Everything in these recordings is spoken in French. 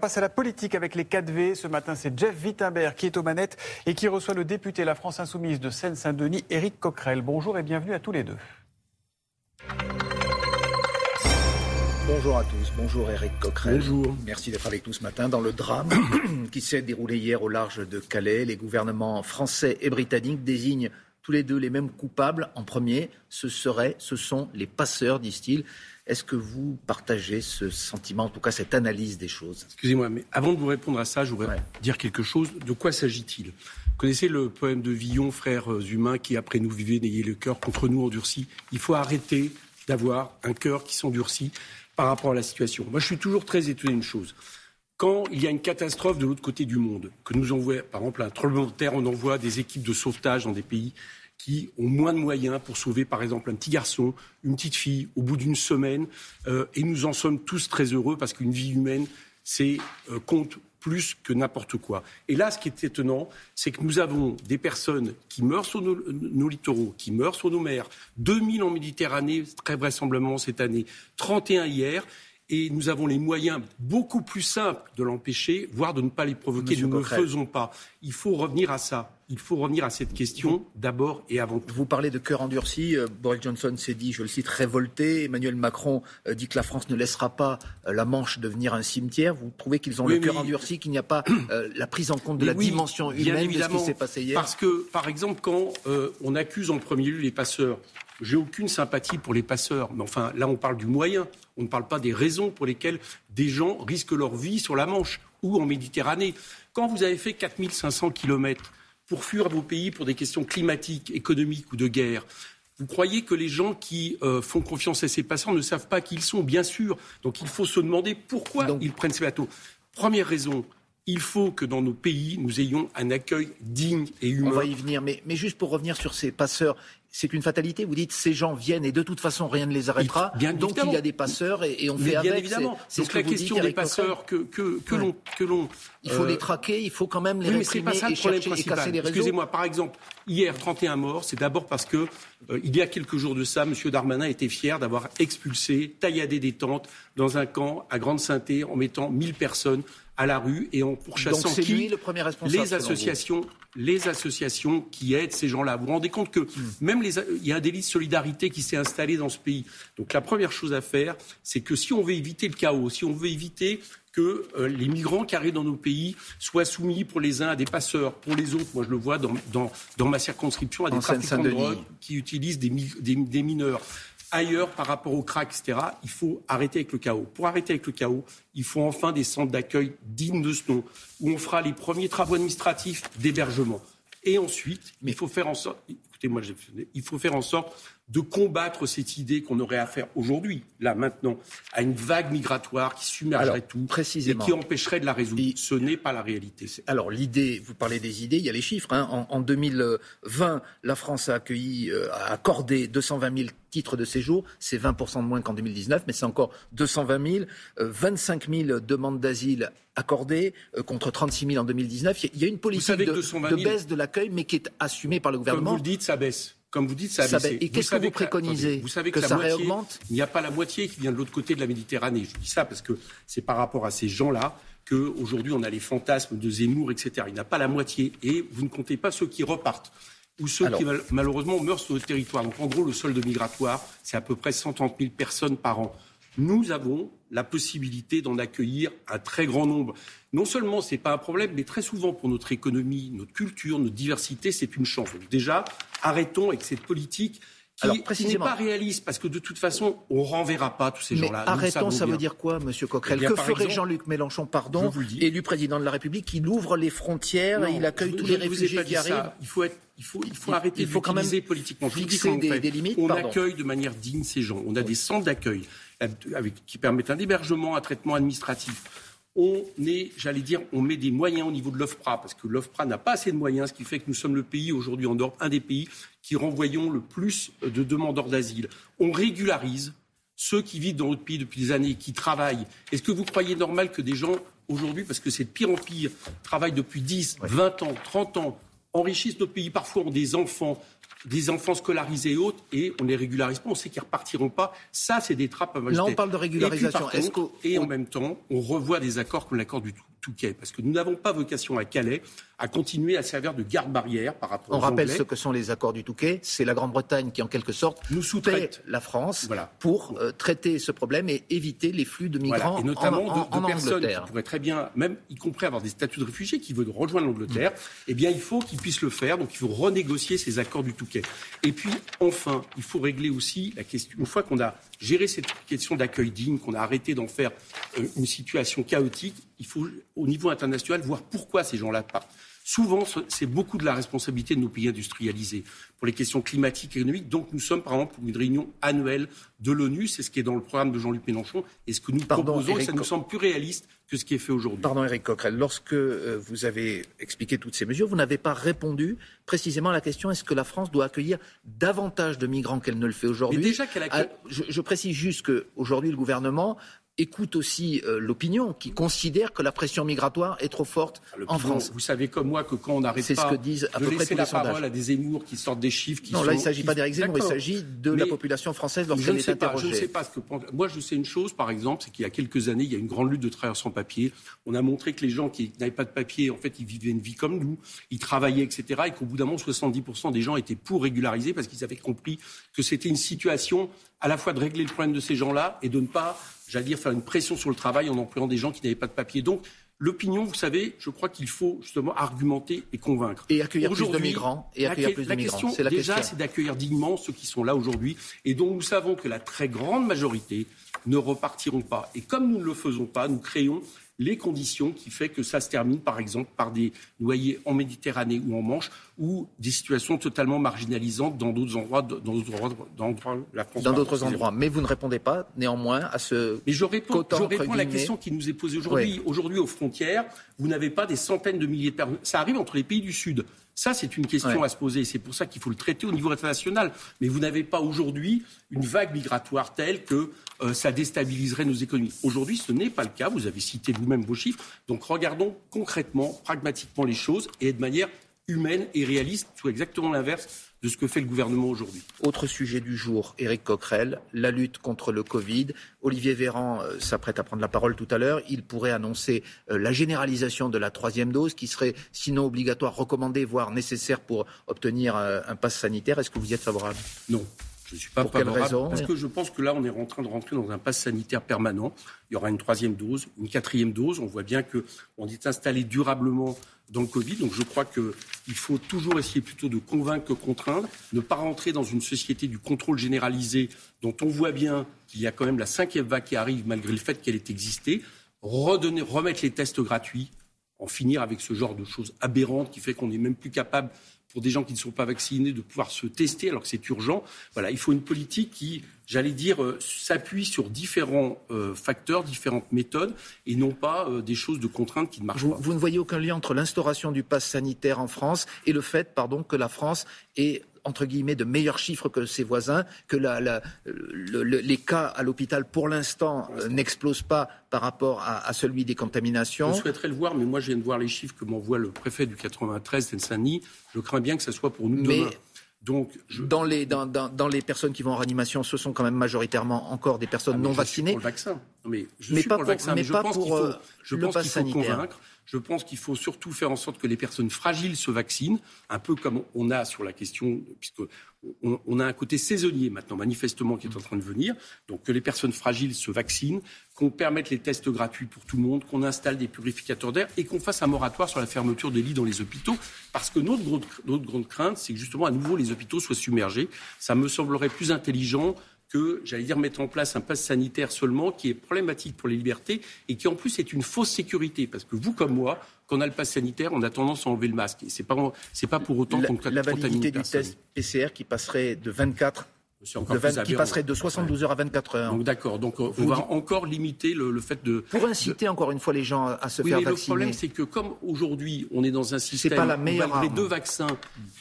On passe à la politique avec les 4V. Ce matin, c'est Jeff Wittenberg qui est aux manettes et qui reçoit le député La France Insoumise de Seine-Saint-Denis, Éric Coquerel. Bonjour et bienvenue à tous les deux. Bonjour à tous, bonjour Éric Coquerel. Bonjour. Merci d'être avec nous ce matin. Dans le drame qui s'est déroulé hier au large de Calais, les gouvernements français et britanniques désignent tous les deux les mêmes coupables. En premier, ce seraient, ce sont les passeurs, disent-ils. Est-ce que vous partagez ce sentiment, en tout cas cette analyse des choses? Excusez-moi, mais avant de vous répondre à ça, je voudrais dire quelque chose. De quoi s'agit-il? Vous connaissez le poème de Villon, frères humains, qui après nous vivez, n'ayez le cœur contre nous endurci. Il faut arrêter d'avoir un cœur qui s'endurcit par rapport à la situation. Moi, je suis toujours très étonné d'une chose. Quand il y a une catastrophe de l'autre côté du monde, que nous envoie, par exemple, un tremblement de terre, on envoie des équipes de sauvetage dans des pays qui ont moins de moyens pour sauver, par exemple, un petit garçon, une petite fille, au bout d'une semaine. Euh, et nous en sommes tous très heureux parce qu'une vie humaine, c'est euh, compte plus que n'importe quoi. Et là, ce qui est étonnant, c'est que nous avons des personnes qui meurent sur nos, nos, littoraux, qui meurent sur nos mers, 2000 en Méditerranée, très vraisemblablement cette année, 31 hier, et nous avons les moyens beaucoup plus simples de l'empêcher, voire de ne pas les provoquer. Monsieur nous ne le faisons pas. Il faut revenir à ça. Il faut revenir à cette question d'abord et avant tout. Vous parlez de cœur endurci. Euh, Boris Johnson s'est dit, je le cite, révolté. Emmanuel Macron euh, dit que la France ne laissera pas euh, la Manche devenir un cimetière. Vous trouvez qu'ils ont Oui, le cœur endurci, qu'il n'y a pas euh, la prise en compte de la oui, dimension humaine de ce qui s'est passé hier Parce que, par exemple, quand euh, on accuse en premier lieu les passeurs, j'ai aucune sympathie pour les passeurs, mais enfin, là, on parle du moyen. On ne parle pas des raisons pour lesquelles des gens risquent leur vie sur la Manche ou en Méditerranée. Quand vous avez fait 4500 kilomètres pour fuir vos pays pour des questions climatiques, économiques ou de guerre, vous croyez que les gens qui euh, font confiance à ces passeurs ne savent pas qui ils sont? Bien sûr. Donc il faut se demander pourquoi Donc- ils prennent ces bateaux. Première raison, il faut que dans nos pays, nous ayons un accueil digne et On humain. va y venir, mais, mais juste pour revenir sur ces passeurs, c'est une fatalité. Vous dites ces gens viennent et de toute façon rien ne les arrêtera. Bien donc évidemment. il y a des passeurs et, et on Mais fait bien avec. évidemment. C'est- ce que la vous question dites, des passeurs que, que, que Ouais. l'on que l'on Il faut euh, les traquer, il faut quand même les Oui, mais réprimer pas ça et et casser les réseaux. Excusez-moi, par exemple, hier, 31 morts, c'est d'abord parce que, euh, il y a quelques jours de ça, M. Darmanin était fier d'avoir expulsé, tailladé des tentes dans un camp à Grande-Sainté en mettant 1000 personnes à la rue et en pourchassant qui lui le premier responsable. les associations, les associations qui aident ces gens-là. Vous vous rendez compte que Hmm. même les, il y a un délit de solidarité qui s'est installé dans ce pays. Donc la première chose à faire, c'est que si on veut éviter le chaos, si on veut éviter que euh, les migrants qui arrivent dans nos pays soient soumis pour les uns à des passeurs, pour les autres, moi je le vois dans, dans, dans ma circonscription, à des En trafiquants de drogue qui utilisent des, mi- des- des mineurs. Ailleurs, par rapport au crack, etc., il faut arrêter avec le chaos. Pour arrêter avec le chaos, il faut enfin des centres d'accueil dignes de ce nom, où on fera les premiers travaux administratifs d'hébergement. Et ensuite, il faut faire en sorte, écoutez-moi, il faut faire en sorte de combattre cette idée qu'on aurait à faire aujourd'hui, là, maintenant, à une vague migratoire qui submergerait Alors, tout précisément. et qui empêcherait de la résoudre. Ce n'est pas la réalité. Alors l'idée, vous parlez des idées, il y a les chiffres. hein. En, en 2020, la France a accueilli, euh, a accordé 220 000 titres de séjour. C'est 20 de moins qu'en 2019, mais c'est encore 220 000. Euh, 25 000 demandes d'asile accordées euh, contre 36 000 en 2019. Il y a- il y a une politique de, 220 de 000 baisse de l'accueil, mais qui est assumée par le Comme gouvernement. vous le dites, ça baisse. Comme vous dites, ça a baissé. Et qu'est-ce que vous préconisez Vous savez que, Que la ça moitié, réaugmente Il n'y a pas la moitié qui vient de l'autre côté de la Méditerranée. Je dis ça parce que c'est par rapport à ces gens-là qu'aujourd'hui on a les fantasmes de Zemmour, etc. Il n'y a pas la moitié. Et vous ne comptez pas ceux qui repartent ou ceux Alors. qui mal- malheureusement meurent sur notre territoire. Donc en gros, le solde migratoire, c'est à peu près 130 000 personnes par an. Nous avons la possibilité d'en accueillir un très grand nombre. Non seulement ce n'est pas un problème, mais très souvent pour notre économie, notre culture, notre diversité, c'est une chance. Donc déjà, arrêtons avec cette politique qui, Alors, n'est pas réaliste, parce que de toute façon, on renverra pas tous ces Mais gens-là. Arrêtons, ça bien. veut dire quoi, Monsieur Coquerel Eh bien, Que ferait exemple, Jean-Luc Mélenchon, pardon, élu président de la République, il ouvre les frontières et Non, il accueille je- tous je les ne réfugiés qui ça. Il faut, être, il faut, il faut Il- arrêter il faut quand même politiquement. Je vous dis des- limites, On pardon. accueille de manière digne ces gens. On a des centres d'accueil avec, qui permettent un hébergement, un traitement administratif. On est, j'allais dire, on met des moyens au niveau de l'OFPRA, parce que l'OFPRA n'a pas assez de moyens, ce qui fait que nous sommes le pays aujourd'hui en Europe, un des pays qui renvoyons le plus de demandeurs d'asile. On régularise ceux qui vivent dans notre pays depuis des années, qui travaillent. Est-ce que vous croyez normal que des gens aujourd'hui, parce que c'est de pire en pire, travaillent depuis 10, 20 ans, 30 ans, enrichissent notre pays. Parfois, ont des enfants des enfants scolarisés et autres, et on les régularise pas, on sait qu'ils repartiront pas. Ça, c'est des trappes à Là, on parle de régularisation. Et, et en même temps, on revoit des accords comme l'accord du Touquet, parce que nous n'avons pas vocation à Calais à continuer à servir de garde-barrière par rapport On rappelle ce que sont les accords du Touquet. C'est la Grande-Bretagne qui, en quelque sorte, nous sous-traite la France pour euh, traiter ce problème et éviter les flux de migrants Et notamment en, de, personnes qui pourraient très bien, même y compris avoir des statuts de réfugiés, qui veulent rejoindre l'Angleterre. Eh bien, il faut qu'ils puissent le faire. Donc, il faut renégocier ces accords du Touquet. Et puis, enfin, il faut régler aussi la question. Une fois qu'on a géré cette question d'accueil digne, qu'on a arrêté d'en faire euh, une situation chaotique, il faut, au niveau international, voir pourquoi ces gens-là partent. Souvent, c'est beaucoup de la responsabilité de nos pays industrialisés pour les questions climatiques et économiques. Donc, nous sommes, par exemple, pour une réunion annuelle de l'ONU. C'est ce qui est dans le programme de Jean-Luc Mélenchon. Et ce que nous proposons, ça nous semble plus réaliste que ce qui est fait aujourd'hui. Pardon, Eric Coquerel. Lorsque euh, vous avez expliqué toutes ces mesures, vous n'avez pas répondu précisément à la question est-ce que la France doit accueillir davantage de migrants qu'elle ne le fait aujourd'hui? déjà qu'elle accueille... Ah, je, je, précise juste qu'aujourd'hui, le gouvernement écoute aussi euh, l'opinion qui considère que la pression migratoire est trop forte en France. Vous savez comme moi que quand on n'arrête pas ce que disent à de peu laisser la parole à des Zemmour qui sortent des chiffres qui non, sont... là il ne s'agit pas d'Éric Zemmour, il s'agit de la population française lorsqu'elle est interrogée. je ne sais pas ce que... Moi je sais une chose par exemple, c'est qu'il y a quelques années, il y a une grande lutte de travailleurs sans papier. On a montré que les gens qui n'avaient pas de papier, en fait, ils vivaient une vie comme nous, ils travaillaient, etc. Et qu'au bout d'un moment, 70% des gens étaient pour régulariser parce qu'ils avaient compris que c'était une situation à la fois de régler le problème de ces gens-là et de ne pas j'allais dire, faire une pression sur le travail en employant des gens qui n'avaient pas de papier. Donc, l'opinion, vous savez, je crois qu'il faut justement argumenter et convaincre. Et accueillir plus de migrants. Et accueillir la, plus de la migrants. question, la déjà, c'est d'accueillir dignement ceux qui sont là aujourd'hui et dont nous savons que la très grande majorité ne repartiront pas. Et comme nous ne le faisons pas, nous créons les conditions qui fait que ça se termine, par exemple, par des noyés en Méditerranée ou en Manche, ou des situations totalement marginalisantes dans d'autres endroits, dans d'autres endroits, de la France. Dans d'autres endroits. Mais vous ne répondez pas, néanmoins, à ce. Mais je réponds, je réponds à la question qui nous est posée aujourd'hui. Aujourd'hui, aux frontières, vous n'avez pas des centaines de milliers de personnes. Ça arrive entre les pays du Sud. Ça, c'est une question à se poser. C'est pour ça qu'il faut le traiter au niveau international. Mais vous n'avez pas aujourd'hui une vague migratoire telle que euh, ça déstabiliserait nos économies. Aujourd'hui, ce n'est pas le cas. Vous avez cité vous-même vos chiffres. Donc regardons concrètement, pragmatiquement les choses et de manière humaine et réaliste, soit exactement l'inverse de ce que fait le gouvernement aujourd'hui. Autre sujet du jour, Éric Coquerel, la lutte contre le Covid. Olivier Véran euh, s'apprête à prendre la parole tout à l'heure. Il pourrait annoncer euh, la généralisation de la troisième dose, qui serait sinon obligatoire, recommandée, voire nécessaire pour obtenir euh, un pass sanitaire. Est-ce que vous y êtes favorable? Non. Je ne suis pas Pour favorable raison parce que je pense que là, on est en train de rentrer dans un pass sanitaire permanent. Il y aura une troisième dose, une quatrième dose. On voit bien qu'on est installé durablement dans le Covid. Donc je crois qu'il faut toujours essayer plutôt de convaincre que contraindre, ne pas rentrer dans une société du contrôle généralisé dont on voit bien qu'il y a quand même la cinquième vague qui arrive malgré le fait qu'elle ait existé, redonner, remettre les tests gratuits, en finir avec ce genre de choses aberrantes qui fait qu'on n'est même plus capable pour des gens qui ne sont pas vaccinés de pouvoir se tester alors que c'est urgent. Voilà, il faut une politique qui, j'allais dire, euh, s'appuie sur différents euh, facteurs, différentes méthodes et non pas euh, des choses de contraintes qui ne marchent vous, pas. Vous ne voyez aucun lien entre l'instauration du pass sanitaire en France et le fait, pardon, que la France ait entre guillemets, de meilleurs chiffres que ses voisins, que la, la, le, le, les cas à l'hôpital, pour l'instant, euh, n'explosent pas par rapport à, à, celui des contaminations. Je souhaiterais le voir, mais moi, je viens de voir les chiffres que m'envoie le préfet du 93, Seine-Saint-Denis. Je crains bien que ce soit pour nous mais... demain. Donc, je... dans, les, dans, dans, dans, les personnes qui vont en réanimation, ce sont quand même majoritairement encore des personnes ah, non je vaccinées. Pour le vaccin. Mais je mais suis pas pour, le vaccin. Mais, mais je pas pense pour qu'il faut, je le pense qu'il faut sanitaire. convaincre. Je pense qu'il faut surtout faire en sorte que les personnes fragiles se vaccinent, un peu comme on a sur la question, puisque on, a un côté saisonnier maintenant, manifestement, qui est en train de venir. Donc que les personnes fragiles se vaccinent, qu'on permette les tests gratuits pour tout le monde, qu'on installe des purificateurs d'air et qu'on fasse un moratoire sur la fermeture des lits dans les hôpitaux. Parce que notre, notre grande crainte, c'est que justement, à nouveau, les hôpitaux soient submergés. Ça me semblerait plus intelligent que, j'allais dire, mettre en place un pass sanitaire seulement qui est problématique pour les libertés et qui en plus est une fausse sécurité. Parce que vous comme moi, quand on a le pass sanitaire, on a tendance à enlever le masque. Et c'est pas, c'est pas pour autant qu'on La validité du test PCR qui passerait de 24 qui passerait de 72 heures à 24 heures. Donc d'accord, donc on va encore limiter le, fait de... Pour inciter encore une fois les gens à se faire vacciner. Le problème c'est que comme aujourd'hui on est dans un système pas la meilleure où malgré deux vaccins,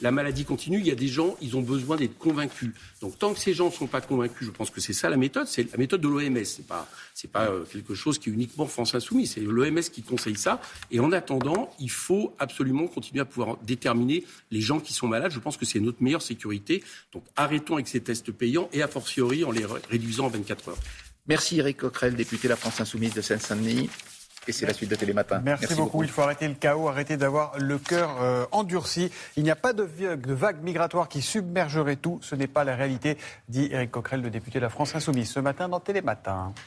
la maladie continue, il y a des gens, ils ont besoin d'être convaincus. Donc tant que ces gens ne sont pas convaincus, je pense que c'est ça la méthode, c'est la méthode de l'OMS. C'est pas, c'est pas euh, quelque chose qui est uniquement France Insoumise, c'est l'OMS qui conseille ça. Et en attendant, il faut absolument continuer à pouvoir déterminer les gens qui sont malades. Je pense que c'est notre meilleure sécurité. Donc arrêtons avec ces tests payants et a fortiori en les réduisant en 24 heures. Merci Eric Coquerel, député de la France Insoumise de Seine-Saint-Denis. Et c'est la suite de Télématin. Merci, Merci beaucoup. Il faut arrêter le chaos, arrêter d'avoir le cœur euh, endurci. Il n'y a pas de, de vague migratoire qui submergerait tout. Ce n'est pas la réalité, dit Éric Coquerel, le député de la France Insoumise, ce matin dans Télématin.